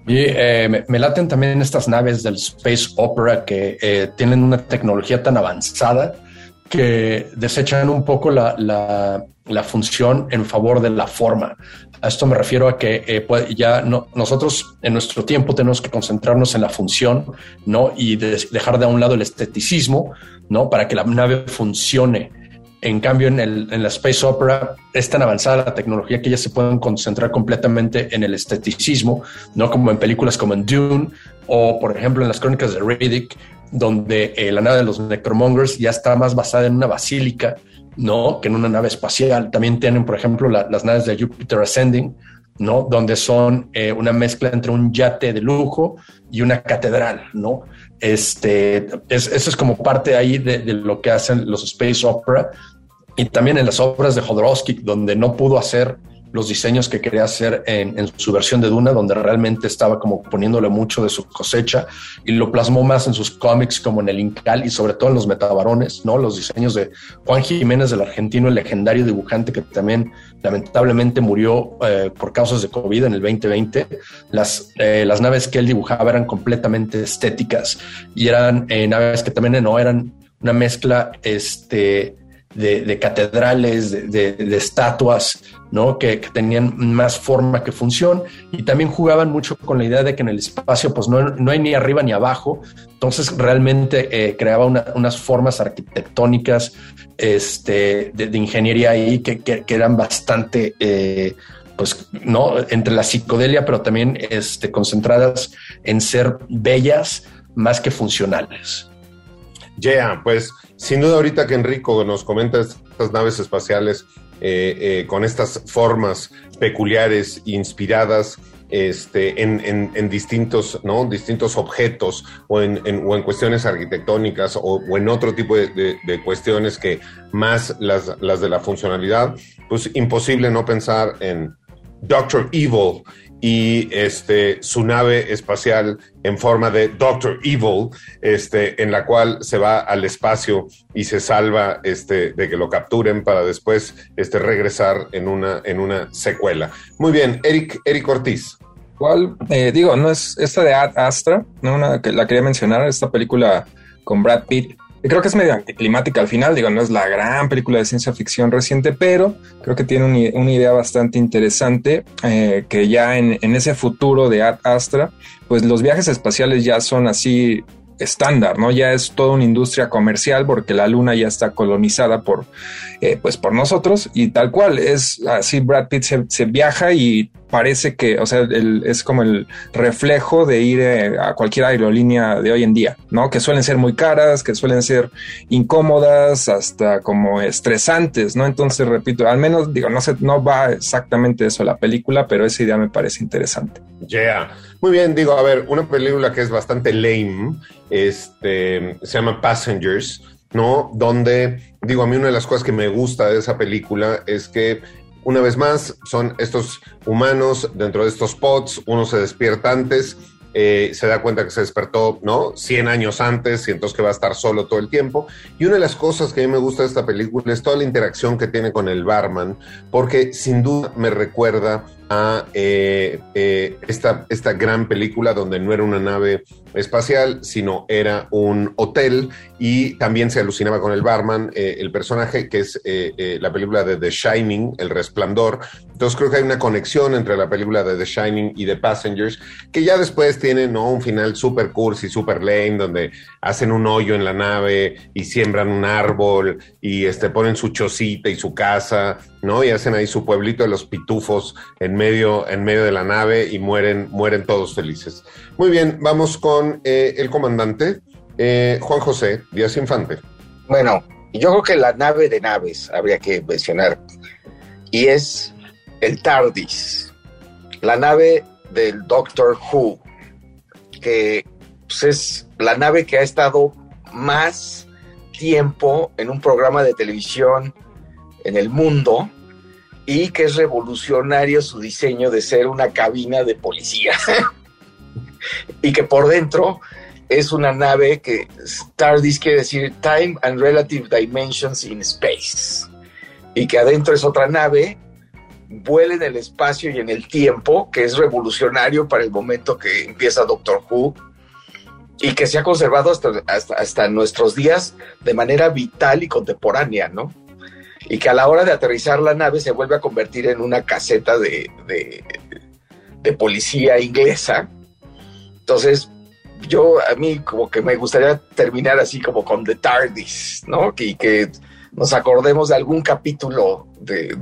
Y eh, me, laten también estas naves del Space Opera que eh, tienen una tecnología tan avanzada que desechan un poco la, función en favor de la forma. A esto me refiero a que eh, ya no, nosotros en nuestro tiempo tenemos que concentrarnos en la función, ¿no? Y de, dejar de un lado el esteticismo, ¿no? Para que la nave funcione. En cambio, en, el, en la Space Opera es tan avanzada la tecnología que ya se pueden concentrar completamente en el esteticismo, no como en películas como en Dune o, por ejemplo, en las crónicas de Riddick, donde eh, la nave de los Necromongers ya está más basada en una basílica, ¿no? Que en una nave espacial. También tienen, por ejemplo, la, las naves de Jupiter Ascending, ¿no? Donde son eh, una mezcla entre un yate de lujo y una catedral, ¿no? Este, es, eso es como parte ahí de, lo que hacen los Space Opera y también en las obras de Jodorowsky, donde no pudo hacer los diseños que quería hacer en, en, su versión de Duna, donde realmente estaba como poniéndole mucho de su cosecha y lo plasmó más en sus cómics como en el Incal y sobre todo en los metabarones, ¿no? Los diseños de Juan Jiménez del argentino, el legendario dibujante que también lamentablemente murió eh, por causas de COVID en el 2020. Las, eh, las naves que él dibujaba eran completamente estéticas y eran eh, naves que también no eran una mezcla, este, de, catedrales, de, de, estatuas, ¿no? Que, tenían más forma que función y también jugaban mucho con la idea de que en el espacio pues no, no hay ni arriba ni abajo, entonces realmente eh, creaba una, unas formas arquitectónicas este, de, ingeniería ahí que, que, que eran bastante... Eh, pues no entre la psicodelia, pero también este, concentradas en ser bellas más que funcionales. Ya, yeah, pues sin duda ahorita que Enrico nos comenta estas naves espaciales eh, eh, con estas formas peculiares, inspiradas este, en, distintos, ¿no? distintos objetos o en, en cuestiones arquitectónicas o, en otro tipo de, de, de, cuestiones que más las, las de la funcionalidad, pues imposible no pensar en Doctor Evil y este, su nave espacial en forma de Doctor Evil, este, en la cual se va al espacio y se salva este, de que lo capturen para después este, regresar en una, en una secuela. Muy bien, Eric, Eric Ortiz. ¿Cuál? Eh, digo, no es esta de Ad Astra, no una que la quería mencionar, esta película con Brad Pitt creo que es medio anticlimática al final, digo, no es la gran película de ciencia ficción reciente, pero creo que tiene un, una idea bastante interesante, eh, que ya en, en, ese futuro de Ad Astra, pues los viajes espaciales ya son así estándar, ¿no? Ya es toda una industria comercial porque la luna ya está colonizada por, eh, pues por nosotros y tal cual, es así Brad Pitt se, viaja y parece que, o sea, el, es como el reflejo de ir eh, a cualquier aerolínea de hoy en día, ¿no? Que suelen ser muy caras, que suelen ser incómodas, hasta como estresantes, ¿no? Entonces, repito, al menos, digo, no sé, no va exactamente eso la película, pero esa idea me parece interesante. Muy bien, digo, a ver, una película que es bastante lame, este, se llama Passengers, ¿no? Donde, digo, a mí una de las cosas que me gusta de esa película es que una vez más, son estos humanos dentro de estos pods, uno se despierta antes, eh, se da cuenta que se despertó, ¿no? 100 años antes y entonces que va a estar solo todo el tiempo. Y una de las cosas que a mí me gusta de esta película es toda la interacción que tiene con el barman, porque sin duda me recuerda a eh, eh, esta, esta gran película donde no era una nave espacial, sino era un hotel y también se alucinaba con el barman, eh, el personaje que es la película de The Shining, El Resplandor. Entonces creo que hay una conexión entre la película de The Shining y The Passengers, que ya después tiene ¿no? un final super cursi, super lame, donde hacen un hoyo en la nave y siembran un árbol y este, ponen su chocita y su casa, ¿no? Y hacen ahí su pueblito de los pitufos en medio, en medio de la nave y mueren, mueren todos felices. Muy bien, vamos con eh, el comandante eh, Juan José Díaz Infante. Bueno, yo creo que la nave de naves habría que mencionar y es el TARDIS, la nave del Doctor Who, que pues, es la nave que ha estado más tiempo en un programa de televisión en el mundo y que es revolucionario su diseño de ser una cabina de policía. y que por dentro es una nave que TARDIS quiere decir Time and Relative Dimensions in Space. Y que adentro es otra nave, vuela en el espacio y en el tiempo, que es revolucionario para el momento que empieza Doctor Who y que se ha conservado hasta, hasta nuestros días de manera vital y contemporánea, ¿no? Y que a la hora de aterrizar la nave se vuelve a convertir en una caseta de, de, policía inglesa. Entonces, yo a mí como que me gustaría terminar así como con The TARDIS, ¿no? Y que nos acordemos de algún capítulo de,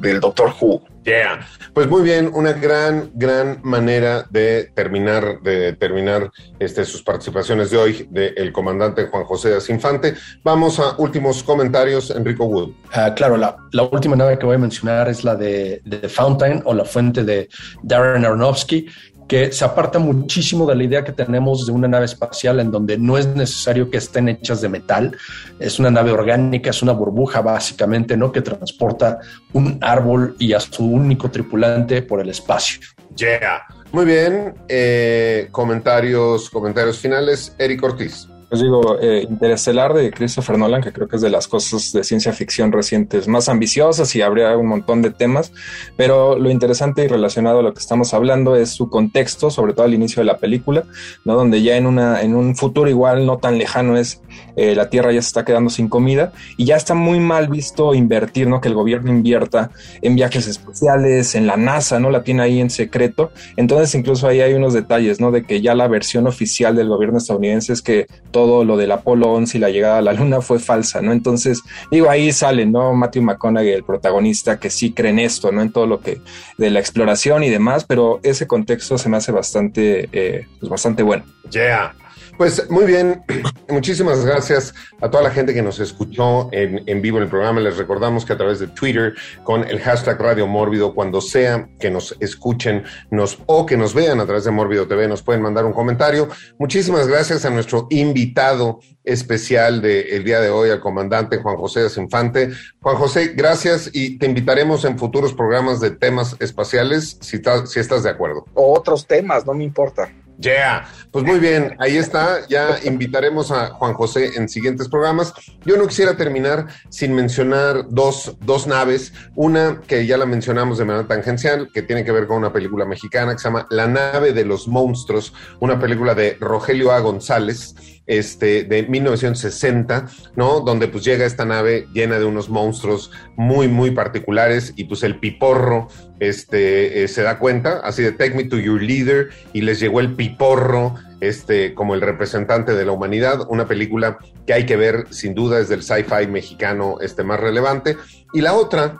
del Doctor Who. Yeah. Pues muy bien, una gran, gran manera de terminar, de terminar este, sus participaciones de hoy del comandante Juan José de Infante. Vamos a últimos comentarios, Enrico Wood. Ah, claro, la, la, última nave que voy a mencionar es la de, de Fountain o la fuente de Darren Aronofsky, que se aparta muchísimo de la idea que tenemos de una nave espacial en donde no es necesario que estén hechas de metal, es una nave orgánica, es una burbuja básicamente, ¿no? Que transporta un árbol y a su único tripulante por el espacio. Yeah. Muy bien. Eh, comentarios, comentarios finales. Eric Ortiz. Pues digo, eh, Interestelar de Christopher Nolan, que creo que es de las cosas de ciencia ficción recientes más ambiciosas y habría un montón de temas, pero lo interesante y relacionado a lo que estamos hablando es su contexto, sobre todo al inicio de la película, ¿no? donde ya en, una, en un futuro igual no tan lejano es eh, la Tierra ya se está quedando sin comida y ya está muy mal visto invertir, ¿no? que el gobierno invierta en viajes especiales, en la NASA, ¿no? la tiene ahí en secreto, entonces incluso ahí hay unos detalles, ¿no? de que ya la versión oficial del gobierno estadounidense es que todo todo lo del Apolo 11 y la llegada a la Luna fue falsa, ¿no? Entonces, digo, ahí sale, ¿no? Matthew McConaughey, el protagonista, que sí cree en esto, ¿no? En todo lo que, de la exploración y demás, pero ese contexto se me hace bastante, eh, pues bastante bueno. Yeah. Pues muy bien, muchísimas gracias a toda la gente que nos escuchó en, vivo en el programa. Les recordamos que a través de Twitter con el hashtag Radio Mórbido, cuando sea que nos escuchen nos, o que nos vean a través de Mórbido TV, nos pueden mandar un comentario. Muchísimas gracias a nuestro invitado especial del día de hoy, al comandante Juan José Desinfante. Juan José, gracias y te invitaremos en futuros programas de temas espaciales si, si estás de acuerdo. O otros temas, no me importa. Yeah, pues muy bien, ahí está, ya invitaremos a Juan José en siguientes programas. Yo no quisiera terminar sin mencionar dos, dos naves, una que ya la mencionamos de manera tangencial, que tiene que ver con una película mexicana que se llama La nave de los monstruos, una película de Rogelio A. González este, de 1960, ¿no? Donde pues llega esta nave llena de unos monstruos muy, muy particulares y pues el piporro este, eh, se da cuenta, así de take me to your leader y les llegó el piporro este, como el representante de la humanidad, una película que hay que ver sin duda es del sci-fi mexicano este, más relevante. Y la otra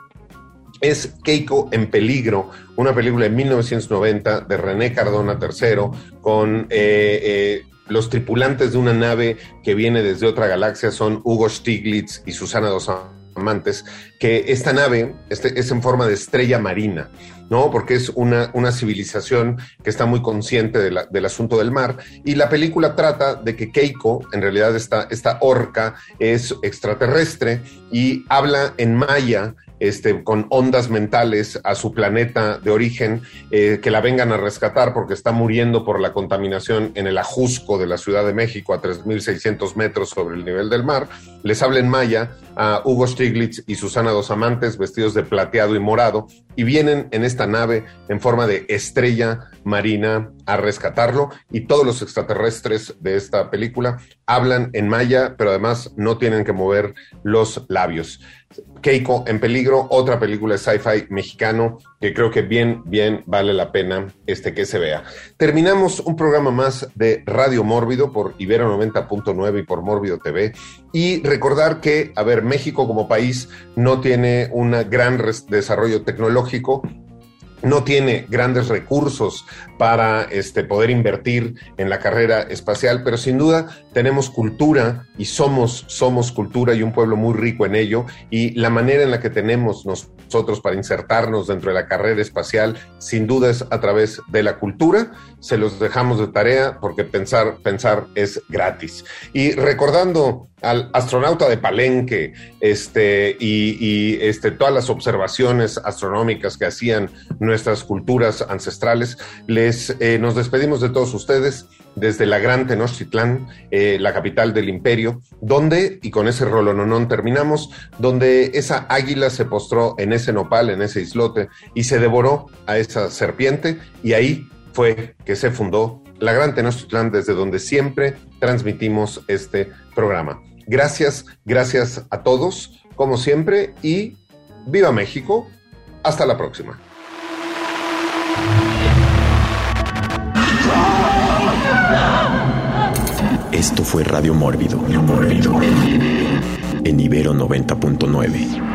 es Keiko en peligro, una película de 1990 de René Cardona III con... Eh, eh, los tripulantes de una nave que viene desde otra galaxia son Hugo Stiglitz y Susana Dos Amantes, que esta nave este, es en forma de estrella marina, ¿no? Porque es una, una civilización que está muy consciente del asunto del mar. Y la película trata de que Keiko, en realidad esta, esta orca, es extraterrestre y habla en maya este, con ondas mentales a su planeta de origen, eh, que la vengan a rescatar porque está muriendo por la contaminación en el Ajusco de la Ciudad de México a 3.600 metros sobre el nivel del mar. Les habla en maya a Hugo Stiglitz y Susana Dos Amantes vestidos de plateado y morado y vienen en esta nave en forma de estrella marina a rescatarlo y todos los extraterrestres de esta película hablan en maya, pero además no tienen que mover los labios. Keiko en peligro, otra película de sci-fi mexicano que creo que bien, bien vale la pena este que se vea. Terminamos un programa más de Radio Mórbido por Ibero 90.9 y por Mórbido TV y recordar que, a ver, México como país no tiene un gran desarrollo tecnológico, no tiene grandes recursos para este, poder invertir en la carrera espacial, pero sin duda tenemos cultura y somos, somos cultura y un pueblo muy rico en ello. Y la manera en la que tenemos nosotros para insertarnos dentro de la carrera espacial, sin duda es a través de la cultura. Se los dejamos de tarea porque pensar, pensar es gratis. Y recordando al astronauta de Palenque este, y, este, todas las observaciones astronómicas que hacían nuestras culturas ancestrales, les, eh, nos despedimos de todos ustedes desde la gran Tenochtitlán, eh, la capital del imperio, donde, y con ese rolononón terminamos, donde esa águila se postró en ese nopal, en ese islote, y se devoró a esa serpiente, y ahí fue que se fundó la Gran Tenochtitlán, desde donde siempre transmitimos este programa. Gracias, gracias a todos, como siempre, y viva México. Hasta la próxima. Esto fue Radio Mórbido, Mórbido, en Ibero 90.9.